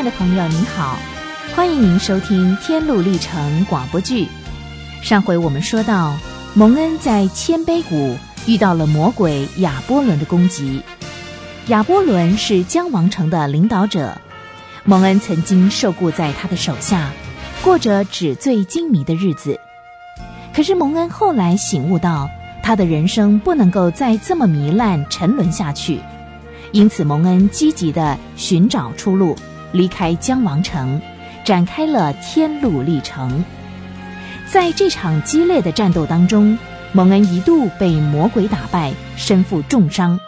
爱的朋友，您好，欢迎您收听《天路历程》广播剧。上回我们说到，蒙恩在千杯谷遇到了魔鬼亚波伦的攻击。亚波伦是姜王城的领导者，蒙恩曾经受雇在他的手下，过着纸醉金迷的日子。可是蒙恩后来醒悟到，他的人生不能够再这么糜烂沉沦下去，因此蒙恩积极的寻找出路，离开姜王城，展开了天路历程。在这场激烈的战斗当中，蒙恩一度被魔鬼打败，身负重伤。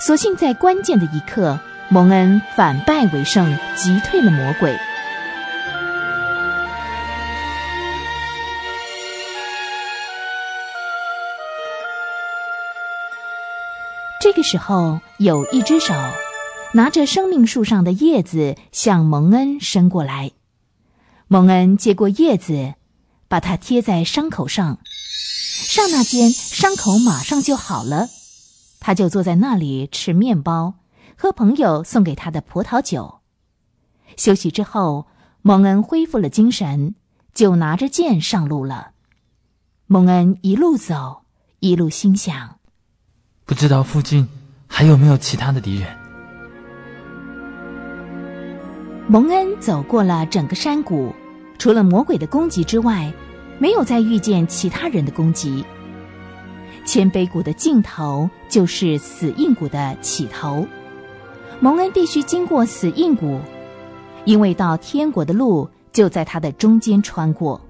所幸在关键的一刻，蒙恩反败为胜，击退了魔鬼。这个时候，有一只手拿着生命树上的叶子向蒙恩伸过来。蒙恩接过叶子。把它贴在伤口上，刹那间伤口马上就好了。他就坐在那里吃面包，喝朋友送给他的葡萄酒。休息之后，蒙恩恢复了精神，就拿着剑上路了。蒙恩一路走，一路心想：不知道附近还有没有其他的敌人。蒙恩走过了整个山谷。除了魔鬼的攻击之外，没有再遇见其他人的攻击。谦卑谷的尽头就是死印谷的起头，蒙恩必须经过死印谷，因为到天国的路就在它的中间穿过。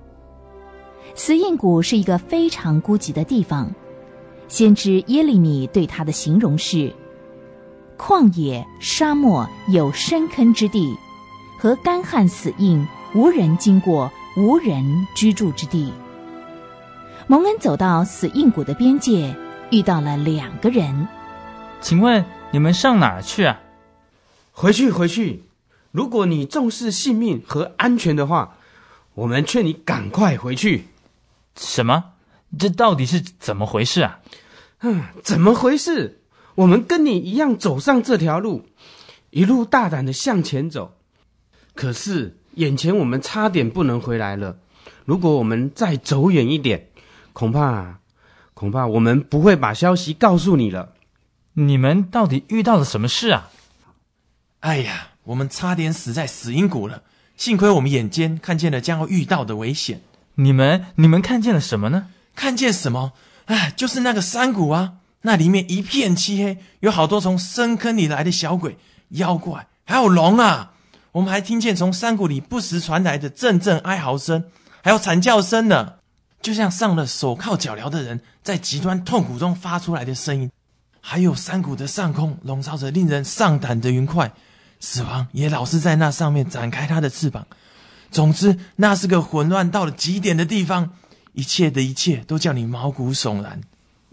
死印谷是一个非常孤寂的地方，先知耶利米对它的形容是：旷野、沙漠有深坑之地，和干旱死印。无人经过，无人居住之地。蒙恩走到死硬谷的边界，遇到了两个人。请问你们上哪儿去啊？回去，回去。如果你重视性命和安全的话，我们劝你赶快回去。什么？这到底是怎么回事啊？嗯，怎么回事？我们跟你一样走上这条路，一路大胆的向前走。可是。眼前我们差点不能回来了，如果我们再走远一点，恐怕，恐怕我们不会把消息告诉你了。你们到底遇到了什么事啊？哎呀，我们差点死在死因谷了，幸亏我们眼尖看见了将要遇到的危险。你们，你们看见了什么呢？看见什么？哎，就是那个山谷啊，那里面一片漆黑，有好多从深坑里来的小鬼、妖怪，还有龙啊。我们还听见从山谷里不时传来的阵阵哀嚎声，还有惨叫声呢，就像上了手铐脚镣的人在极端痛苦中发出来的声音。还有山谷的上空笼罩着令人丧胆的云块，死亡也老是在那上面展开它的翅膀。总之，那是个混乱到了极点的地方，一切的一切都叫你毛骨悚然。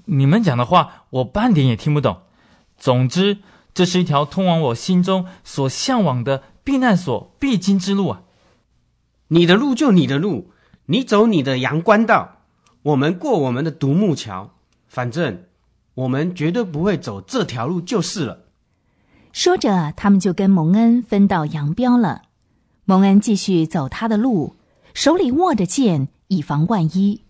你们讲的话，我半点也听不懂。总之，这是一条通往我心中所向往的。避难所必经之路啊！你的路就你的路，你走你的阳关道，我们过我们的独木桥。反正我们绝对不会走这条路，就是了。说着，他们就跟蒙恩分道扬镳了。蒙恩继续走他的路，手里握着剑，以防万一。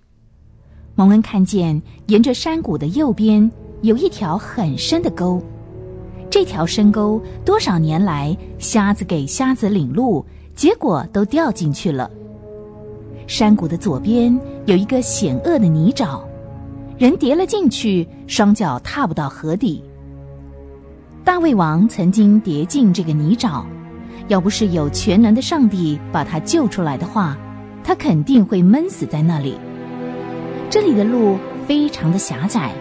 蒙恩看见沿着山谷的右边有一条很深的沟。这条深沟多少年来，瞎子给瞎子领路，结果都掉进去了。山谷的左边有一个险恶的泥沼，人跌了进去，双脚踏不到河底。大胃王曾经跌进这个泥沼，要不是有全能的上帝把他救出来的话，他肯定会闷死在那里。这里的路非常的狭窄，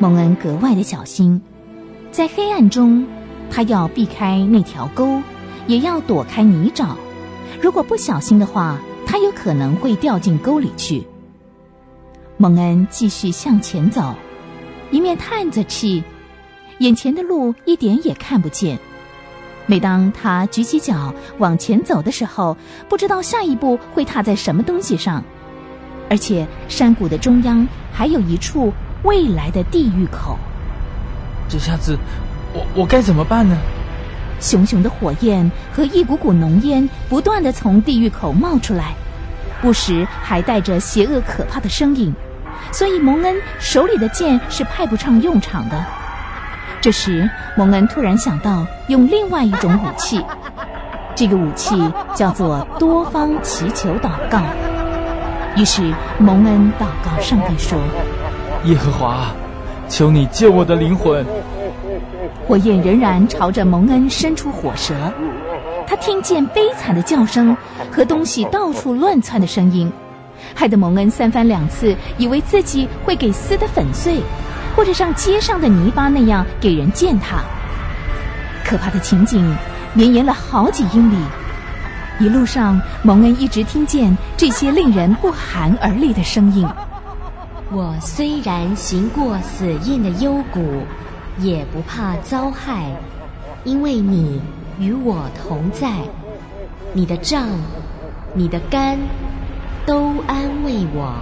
蒙恩格外的小心。在黑暗中，他要避开那条沟，也要躲开泥沼。如果不小心的话，他有可能会掉进沟里去。蒙恩继续向前走，一面叹着气，眼前的路一点也看不见。每当他举起脚往前走的时候，不知道下一步会踏在什么东西上。而且山谷的中央还有一处未来的地狱口。这下子，我我该怎么办呢？熊熊的火焰和一股股浓烟不断的从地狱口冒出来，不时还带着邪恶可怕的声音，所以蒙恩手里的剑是派不上用场的。这时，蒙恩突然想到用另外一种武器，这个武器叫做多方祈求祷告。于是，蒙恩祷告上帝说：“耶和华，求你救我的灵魂。”火焰仍然朝着蒙恩伸出火舌，他听见悲惨的叫声和东西到处乱窜的声音，害得蒙恩三番两次以为自己会给撕得粉碎，或者像街上的泥巴那样给人践踏。可怕的情景绵延了好几英里，一路上蒙恩一直听见这些令人不寒而栗的声音。我虽然行过死荫的幽谷。也不怕遭害，因为你与我同在。你的杖，你的肝，都安慰我。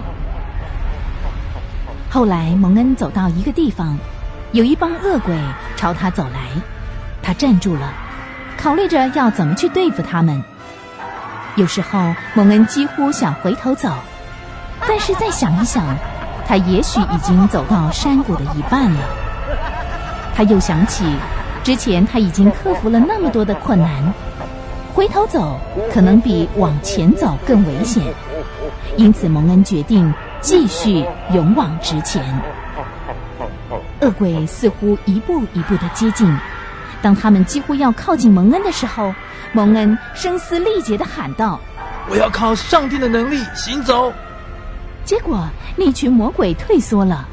后来蒙恩走到一个地方，有一帮恶鬼朝他走来，他站住了，考虑着要怎么去对付他们。有时候蒙恩几乎想回头走，但是再想一想，他也许已经走到山谷的一半了。他又想起，之前他已经克服了那么多的困难，回头走可能比往前走更危险，因此蒙恩决定继续勇往直前。恶鬼似乎一步一步的接近，当他们几乎要靠近蒙恩的时候，蒙恩声嘶力竭的喊道：“我要靠上帝的能力行走。”结果那群魔鬼退缩了。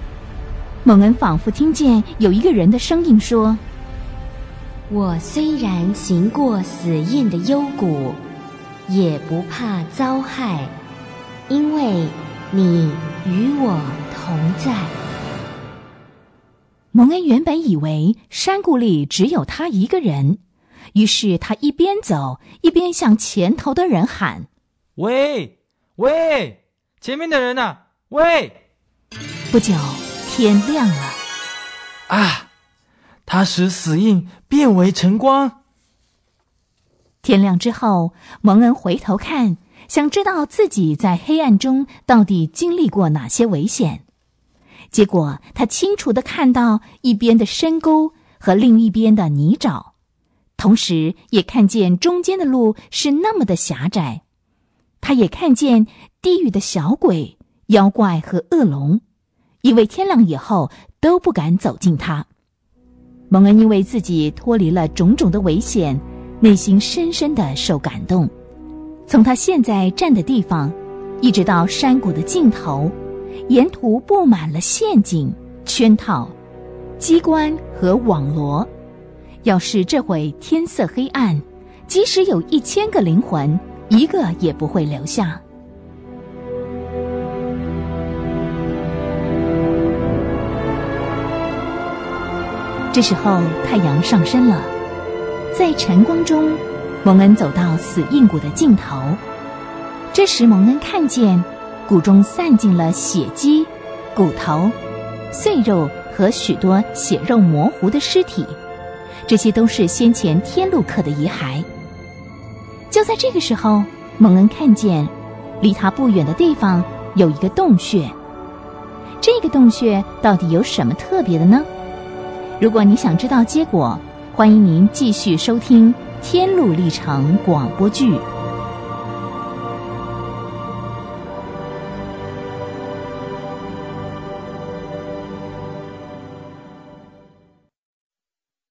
蒙恩仿佛听见有一个人的声音说：“我虽然行过死荫的幽谷，也不怕遭害，因为你与我同在。”蒙恩原本以为山谷里只有他一个人，于是他一边走一边向前头的人喊：“喂，喂，前面的人呐，喂！”不久。天亮了，啊！他使死印变为晨光。天亮之后，蒙恩回头看，想知道自己在黑暗中到底经历过哪些危险。结果，他清楚的看到一边的深沟和另一边的泥沼，同时也看见中间的路是那么的狭窄。他也看见地狱的小鬼、妖怪和恶龙。因为天亮以后都不敢走近他。蒙恩因为自己脱离了种种的危险，内心深深的受感动。从他现在站的地方，一直到山谷的尽头，沿途布满了陷阱、圈套、机关和网罗。要是这会天色黑暗，即使有一千个灵魂，一个也不会留下。这时候太阳上升了，在晨光中，蒙恩走到死硬谷的尽头。这时，蒙恩看见谷中散尽了血迹、骨头、碎肉和许多血肉模糊的尸体，这些都是先前天路客的遗骸。就在这个时候，蒙恩看见离他不远的地方有一个洞穴。这个洞穴到底有什么特别的呢？如果你想知道结果，欢迎您继续收听《天路历程》广播剧。